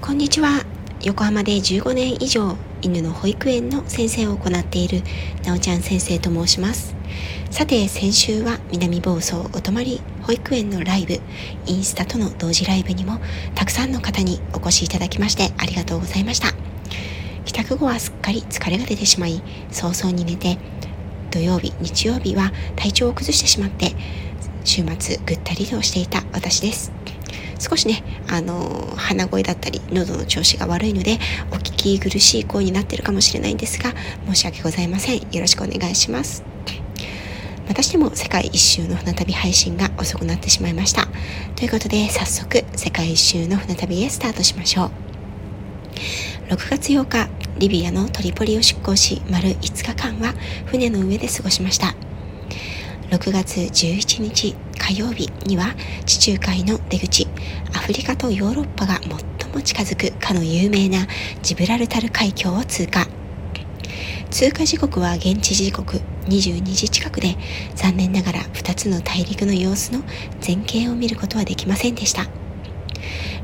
こんにちは。横浜で15年以上犬の保育園の先生を行っているなおちゃん先生と申します。さて先週は南房総お泊まり保育園のライブインスタとの同時ライブにもたくさんの方にお越しいただきましてありがとうございました。帰宅後はすっかり疲れが出てしまい早々に寝て土曜日日曜日は体調を崩してしまって週末ぐったりとしていた私です。少しね、あの鼻声だったり喉の調子が悪いのでお聞き苦しい声になってるかもしれないんですが申し訳ございません。よろしくお願いします。またしても世界一周の船旅配信が遅くなってしまいました。ということで早速世界一周の船旅へスタートしましょう。6月8日リビアのトリポリを出港し丸5日間は船の上で過ごしました。6月11日火曜日には地中海の出口アフリカとヨーロッパが最も近づくかの有名なジブラルタル海峡を通過。通過時刻は現地時刻22時近くで残念ながら2つの大陸の様子の前景を見ることはできませんでした。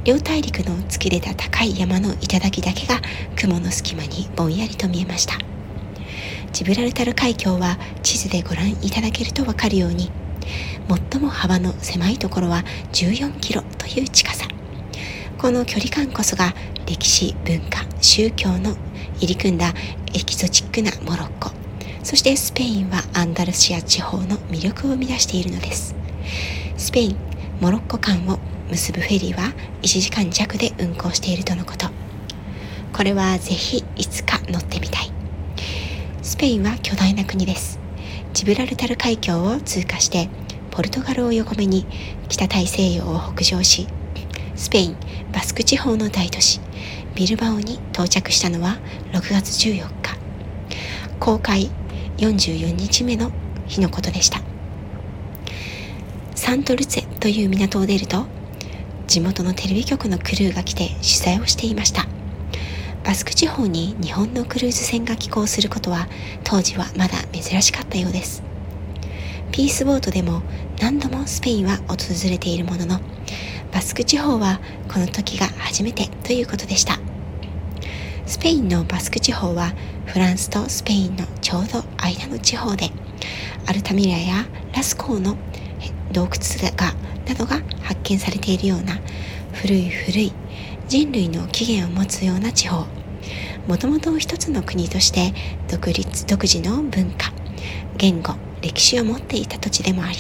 両大陸の突き出た高い山の頂だけが雲の隙間にぼんやりと見えました。ジブラルタル海峡は地図でご覧いただけるとわかるように最も幅の狭いところは14キロという近さ。この距離感こそが歴史文化宗教の入り組んだエキゾチックなモロッコ。そしてスペインはアンダルシア地方の魅力を生み出しているのです。スペインモロッコ間を結ぶフェリーは1時間弱で運行しているとのこと。これはぜひいつか乗ってみたい。スペインは巨大な国です。ジブラルタル海峡を通過してポルトガルを横目に北大西洋を北上しスペインバスク地方の大都市ビルバオに到着したのは6月14日。公開44日目の日のことでした。サントルツェという港を出ると地元のテレビ局のクルーが来て取材をしていました。バスク地方に日本のクルーズ船が寄港することは当時はまだ珍しかったようです。ピースボートでも何度もスペインは訪れているもののバスク地方はこの時が初めてということでした。スペインのバスク地方はフランスとスペインのちょうど間の地方でアルタミラやラスコーの洞窟がなどが発見されているような古い古い人類の起源を持つような地方。もともと一つの国として独立独自の文化言語歴史を持っていた土地でもあり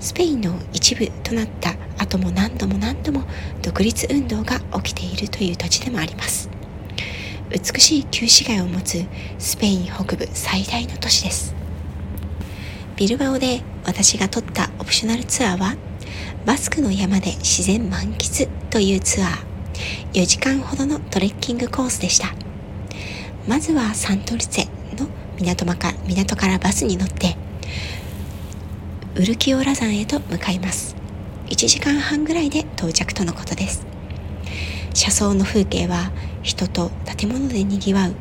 スペインの一部となった後も何度も何度も独立運動が起きているという土地でもあります。美しい旧市街を持つスペイン北部最大の都市です。ビルバオで私が取ったオプショナルツアーはバスクの山で自然満喫というツアー。4時間ほどのトレッキングコースでした。まずはサントルツェの港港からバスに乗ってウルキオラ山へと向かいます。1時間半ぐらいで到着とのことです。車窓の風景は人と建物でにぎわう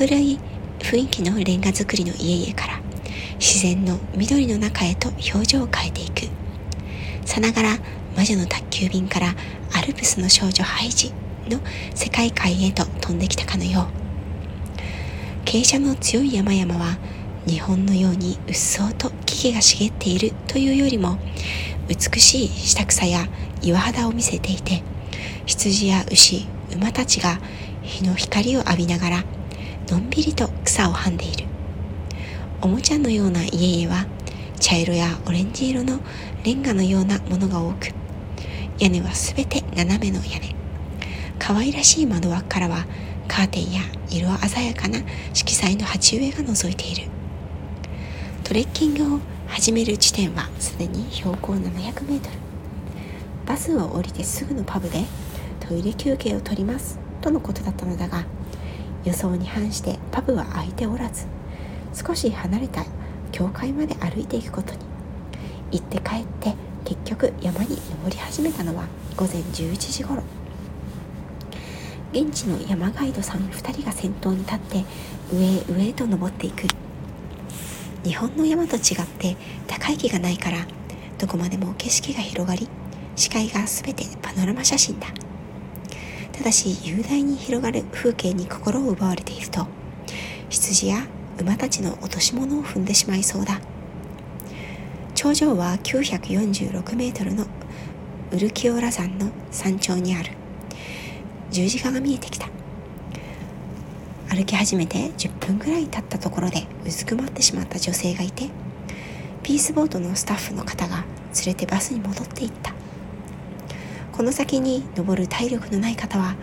明るい雰囲気のレンガ造りの家々から自然の緑の中へと表情を変えていく。さながら魔女の宅急便からアルプスの少女ハイジの世界観へと飛んできたかのよう。傾斜の強い山々は日本のようにうっそうと木々が茂っているというよりも美しい下草や岩肌を見せていて羊や牛馬たちが日の光を浴びながらのんびりと草をはんでいる。おもちゃのような家々は茶色やオレンジ色のレンガのようなものが多く屋根はすべて斜めの屋根。可愛らしい窓枠からはカーテンや色鮮やかな色彩の鉢植えが覗いている。トレッキングを始める地点はすでに標高 700m バスを降りてすぐのパブでトイレ休憩を取ります。とのことだったのだが予想に反してパブは開いておらず少し離れた教会まで歩いていくことに。行って帰って結局山に登り始めたのは午前11時頃。現地の山ガイドさん2人が先頭に立って上へ上へと登っていく。日本の山と違って高い木がないからどこまでも景色が広がり視界が全てパノラマ写真だ。ただし雄大に広がる風景に心を奪われていると羊や馬たちの落とし物を踏んでしまいそうだ頂上は946メートルのウルキオラ山の山頂にある。十字架が見えてきた。歩き始めて10分ぐらい経ったところでうずくまってしまった女性がいてピースボートのスタッフの方が連れてバスに戻っていった。この先に登る体力のない方は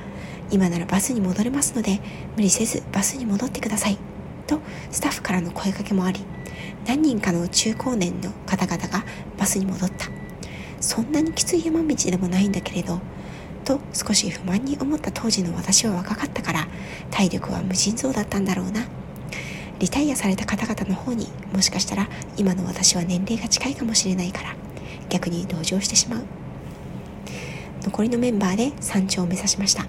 今ならバスに戻れますので無理せずバスに戻ってくださいとスタッフからの声かけもあり何人かの中高年の方々がバスに戻った。そんなにきつい山道でもないんだけれどと少し不満に思った当時の私は若かったから体力は無尽蔵だったんだろうな。リタイアされた方々の方にもしかしたら今の私は年齢が近いかもしれないから逆に同情してしまう。残りのメンバーで山頂を目指しました。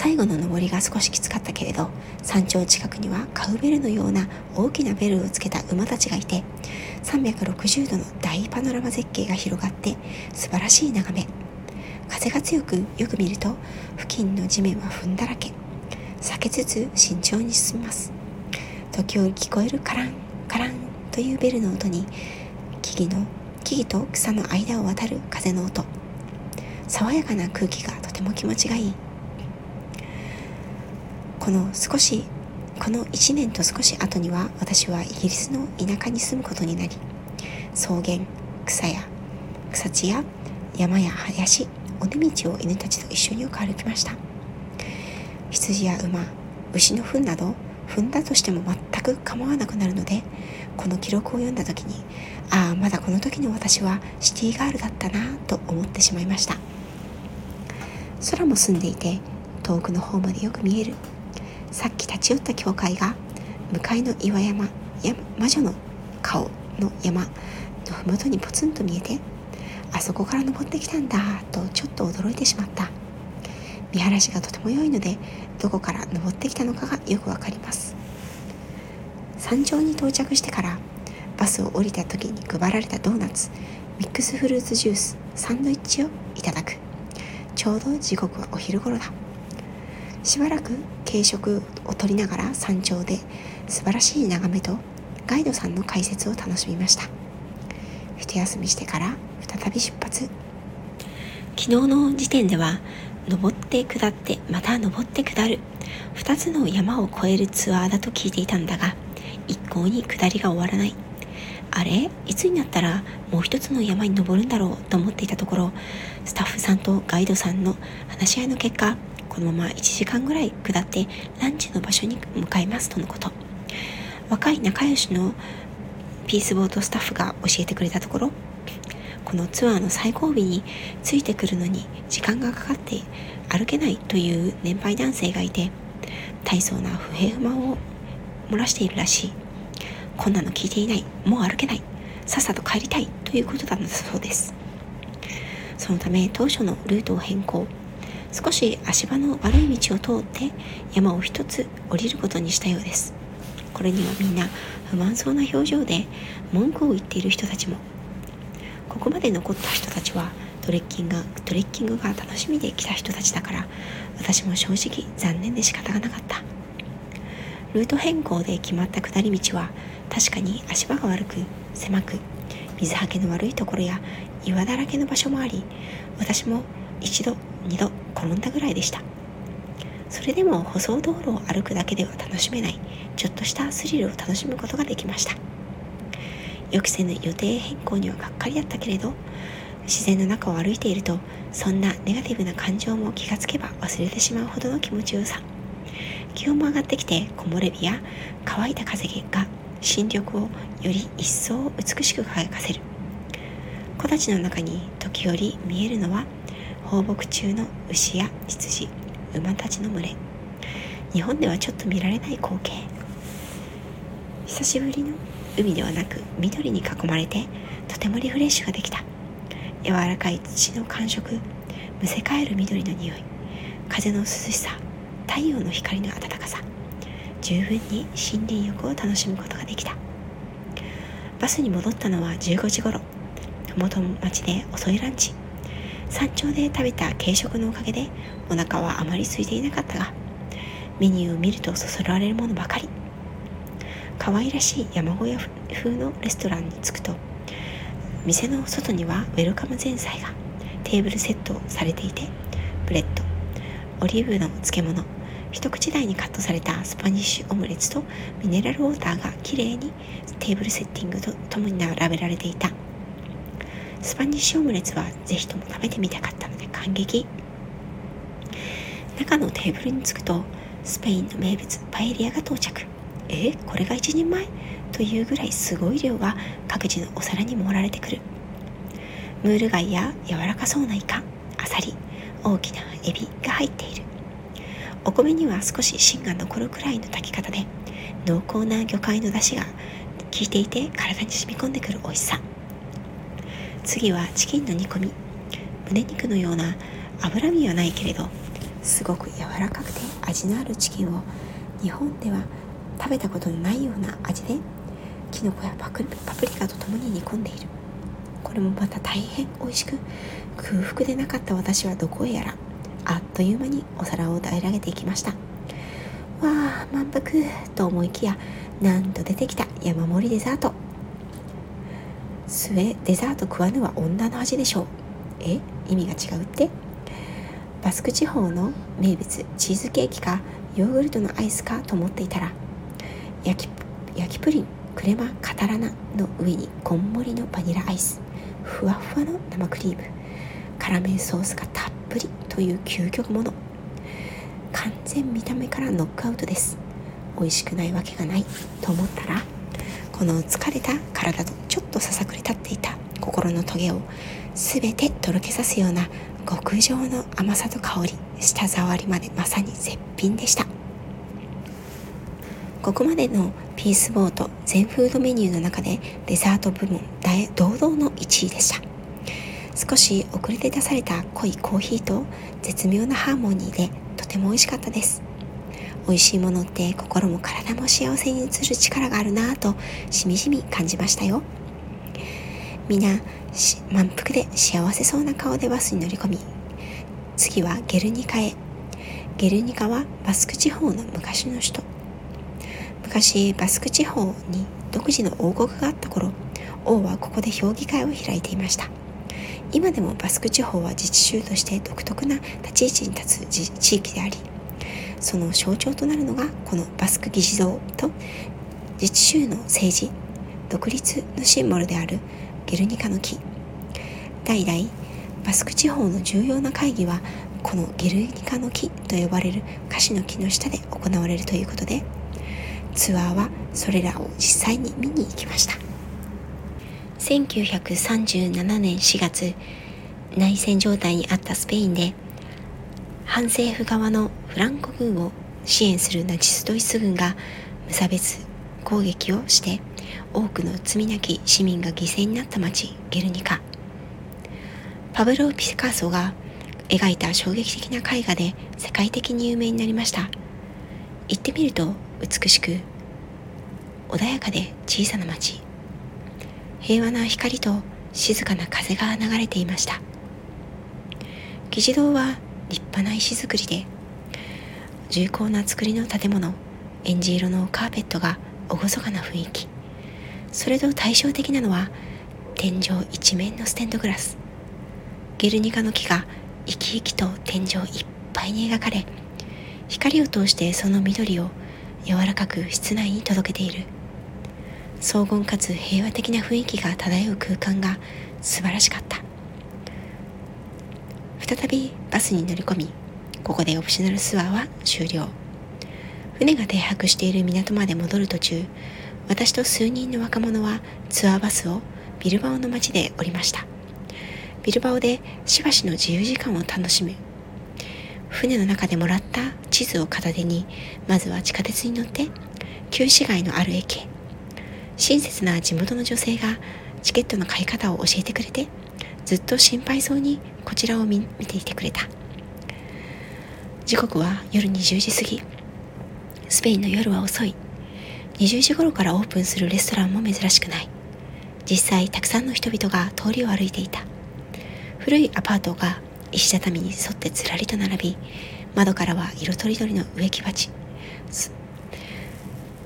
最後の登りが少しきつかったけれど山頂近くにはカウベルのような大きなベルをつけた馬たちがいて360度の大パノラマ絶景が広がって素晴らしい眺め。風が強くよく見ると付近の地面は踏んだらけ。避けつつ慎重に進みます。時折聞こえるカランカランというベルの音に木々の木々と草の間を渡る風の音。爽やかな空気がとても気持ちがいい。この少しこの1年と少し後には私はイギリスの田舎に住むことになり草原草や草地や山や林尾根道を犬たちと一緒によく歩きました。羊や馬牛の糞など踏んだとしても全く構わなくなるのでこの記録を読んだ時にああまだこの時の私はシティガールだったなと思ってしまいました。空も澄んでいて遠くの方までよく見える。さっき立ち寄った教会が向かいの岩山や魔女の顔の山の麓にポツンと見えてあそこから登ってきたんだとちょっと驚いてしまった。見晴らしがとても良いのでどこから登ってきたのかがよくわかります。山頂に到着してからバスを降りた時に配られたドーナツミックスフルーツジュースサンドイッチをいただく。ちょうど時刻はお昼頃だ。しばらく軽食を取りながら山頂で素晴らしい眺めとガイドさんの解説を楽しみました。一休みしてから再び出発。昨日の時点では登って下ってまた登って下る。2つの山を越えるツアーだと聞いていたんだが一向に下りが終わらない。あれ？いつになったらもう一つの山に登るんだろうと思っていたところスタッフさんとガイドさんの話し合いの結果このまま1時間ぐらい下ってランチの場所に向かいますとのこと。若い仲良しのピースボートスタッフが教えてくれたところこのツアーの最後尾についてくるのに時間がかかって歩けないという年配男性がいて大層な不平不満を漏らしているらしい。こんなの聞いていない。もう歩けない。さっさと帰りたいということだそうです。そのため当初のルートを変更。少し足場の悪い道を通って山を一つ降りることにしたようです。これにはみんな不満そうな表情で文句を言っている人たちも。ここまで残った人たちはトレッキングトレッキングが楽しみで来た人たちだから私も正直残念で仕方がなかった。ルート変更で決まった下り道は確かに足場が悪く狭く水はけの悪いところや岩だらけの場所もあり私も一度二度転んだぐらいでした。それでも舗装道路を歩くだけでは楽しめないちょっとしたスリルを楽しむことができました。予期せぬ予定変更にはがっかりだったけれど自然の中を歩いているとそんなネガティブな感情も気がつけば忘れてしまうほどの気持ちよさ。気温も上がってきて木漏れ日や乾いた風が新緑をより一層美しく輝かせる。木立の中に時折見えるのは放牧中の牛や羊馬たちの群れ。日本ではちょっと見られない光景。久しぶりの海ではなく緑に囲まれてとてもリフレッシュができた。柔らかい土の感触むせ返る緑の匂い風の涼しさ太陽の光の暖かさ十分に森林浴を楽しむことができた。バスに戻ったのは15時頃。麓町で遅いランチ。山頂で食べた軽食のおかげでお腹はあまり空いていなかったがメニューを見るとそそられるものばかり。可愛らしい山小屋風のレストランに着くと店の外にはウェルカム前菜がテーブルセットされていてブレッドオリーブの漬物一口大にカットされたスパニッシュオムレツとミネラルウォーターがきれいにテーブルセッティングとともに並べられていた。スパニッシュオムレツはぜひとも食べてみたかったので感激。中のテーブルに着くとスペインの名物パエリアが到着。えこれが一人前？というぐらいすごい量が各自のお皿に盛られてくる。ムール貝や柔らかそうなイカアサリ大きなエビが入っている。お米には少し芯が残るくらいの炊き方で濃厚な魚介の出汁が効いていて体に染み込んでくる美味しさ。次はチキンの煮込み。胸肉のような脂身はないけれどすごく柔らかくて味のあるチキンを日本では食べたことのないような味できのこやパプリカとともに煮込んでいる。これもまた大変美味しく空腹でなかった私はどこへやらあっという間にお皿を平らげていきました。わあ満腹と思いきやなんと出てきた山盛りデザート。末デザート食わぬは女の味でしょう。え？意味が違うって？バスク地方の名物チーズケーキかヨーグルトのアイスかと思っていたら焼き焼きプリンクレマカタラナの上にこんもりのバニラアイスふわふわの生クリーム辛麺ソースがたっぷりという究極もの。完全見た目からノックアウトです。美味しくないわけがないと思ったらこの疲れた体とちょっとささくれ立っていた心のトゲを全てとろけさすような極上の甘さと香り舌触りまでまさに絶品でした。ここまでのピースボート全フードメニューの中でデザート部門堂々の1位でした。少し遅れて出された濃いコーヒーと絶妙なハーモニーでとても美味しかったです。美味しいものって心も体も幸せに移る力があるなぁとしみじみ感じましたよ。みんな満腹で幸せそうな顔でバスに乗り込み次はゲルニカへ。ゲルニカはバスク地方の昔の首都。昔バスク地方に独自の王国があった頃王はここで評議会を開いていました。今でもバスク地方は自治州として独特な立ち位置に立つ地域でありその象徴となるのがこのバスク議事堂と自治州の政治独立のシンボルであるゲルニカの木。代々バスク地方の重要な会議はこのゲルニカの木と呼ばれるカシの木の下で行われるということでツアーはそれらを実際に見に行きました。1937年4月内戦状態にあったスペインで反政府側のフランコ軍を支援するナチスドイツ軍が無差別攻撃をして多くの罪なき市民が犠牲になった町ゲルニカ。パブロ・ピカソが描いた衝撃的な絵画で世界的に有名になりました。行ってみると美しく穏やかで小さな町平和な光と静かな風が流れていました。議事堂は立派な石造りで重厚な造りの建物。エンジ色のカーペットが厳かな雰囲気。それと対照的なのは天井一面のステンドグラス。ゲルニカの木が生き生きと天井いっぱいに描かれ光を通してその緑を柔らかく室内に届けている。荘厳かつ平和的な雰囲気が漂う空間が素晴らしかった。再びバスに乗り込みここでオプショナルツアーは終了。船が停泊している港まで戻る途中私と数人の若者はツアーバスをビルバオの街で降りました。ビルバオでしばしの自由時間を楽しむ。船の中でもらった地図を片手にまずは地下鉄に乗って旧市街のある駅へ。親切な地元の女性がチケットの買い方を教えてくれてずっと心配そうにこちらを見ていてくれた。時刻は夜20時過ぎ。スペインの夜は遅い。20時頃からオープンするレストランも珍しくない。実際たくさんの人々が通りを歩いていた。古いアパートが石畳に沿ってずらりと並び窓からは色とりどりの植木鉢。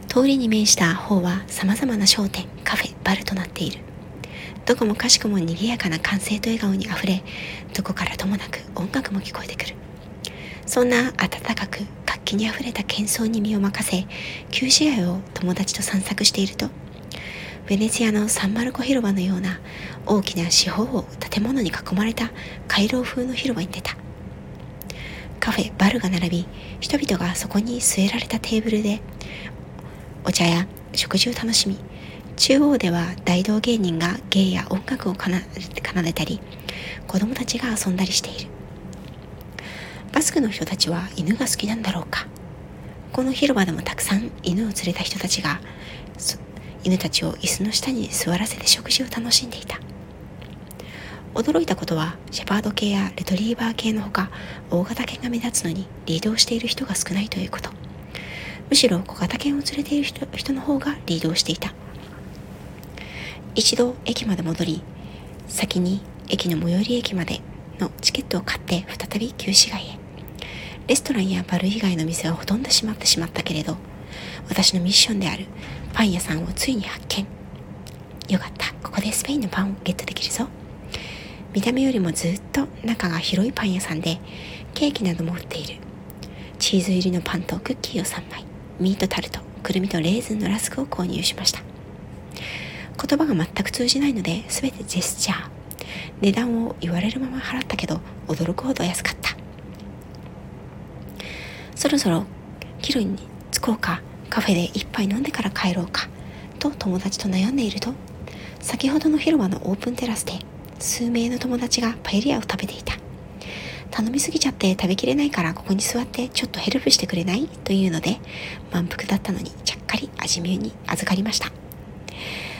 通りに面した方は様々な商店カフェバルとなっている。どこもかしくも賑やかな歓声と笑顔にあふれどこからともなく音楽も聞こえてくる。そんな温かく活気にあふれた喧騒に身を任せ旧市街を友達と散策しているとベネツィアのサンマルコ広場のような大きな四方を建物に囲まれた回廊風の広場に出た。カフェバルが並び人々がそこに据えられたテーブルでお茶や食事を楽しみ中央では大道芸人が芸や音楽を奏でたり子供たちが遊んだりしている。バスクの人たちは犬が好きなんだろうか。この広場でもたくさん犬を連れた人たちが犬たちを椅子の下に座らせて食事を楽しんでいた。驚いたことはシェパード系やレトリーバー系のほか大型犬が目立つのにリードをしている人が少ないということ。むしろ小型犬を連れている人人の方がリードをしていた。一度駅まで戻り先に駅の最寄り駅までのチケットを買って再び旧市街へ。レストランやバル以外の店はほとんど閉まってしまったけれど私のミッションであるパン屋さんをついに発見。よかった。ここでスペインのパンをゲットできるぞ。見た目よりもずっと中が広いパン屋さんでケーキなども売っている。チーズ入りのパンとクッキーを3枚。ミートタルトくるみとレーズンのラスクを購入しました。言葉が全く通じないので全てジェスチャー。値段を言われるまま払ったけど驚くほど安かった。そろそろキロに着こうかカフェで一杯飲んでから帰ろうかと友達と悩んでいると先ほどの広場のオープンテラスで数名の友達がパエリアを食べていた。頼みすぎちゃって食べきれないからここに座ってちょっとヘルプしてくれない？というので満腹だったのにちゃっかり味見に預かりました。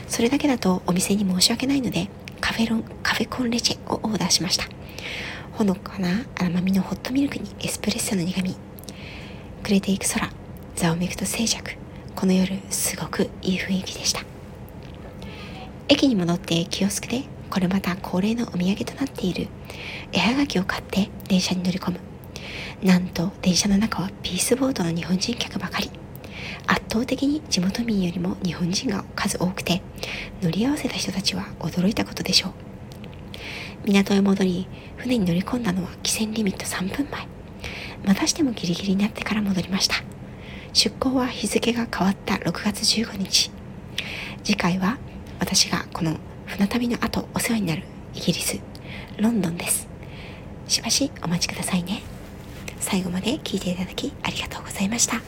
それだけだとお店に申し訳ないのでカフェロンカフェコンレチェをオーダーしました。ほのかな甘みのホットミルクにエスプレッソの苦み暮れていく空。ざわめくと静寂。この夜すごくいい雰囲気でした。駅に戻ってキオスクでこれまた恒例のお土産となっている。絵はがきを買って電車に乗り込む。なんと電車の中はピースボートの日本人客ばかり。圧倒的に地元民よりも日本人が数多くて乗り合わせた人たちは驚いたことでしょう。港へ戻り船に乗り込んだのは汽船リミット3分前。またしてもギリギリになってから戻りました。出港は日付が変わった6月15日。次回は私がこの船旅の後お世話になるイギリスロンドンです。しばしお待ちくださいね。最後まで聞いていただきありがとうございました。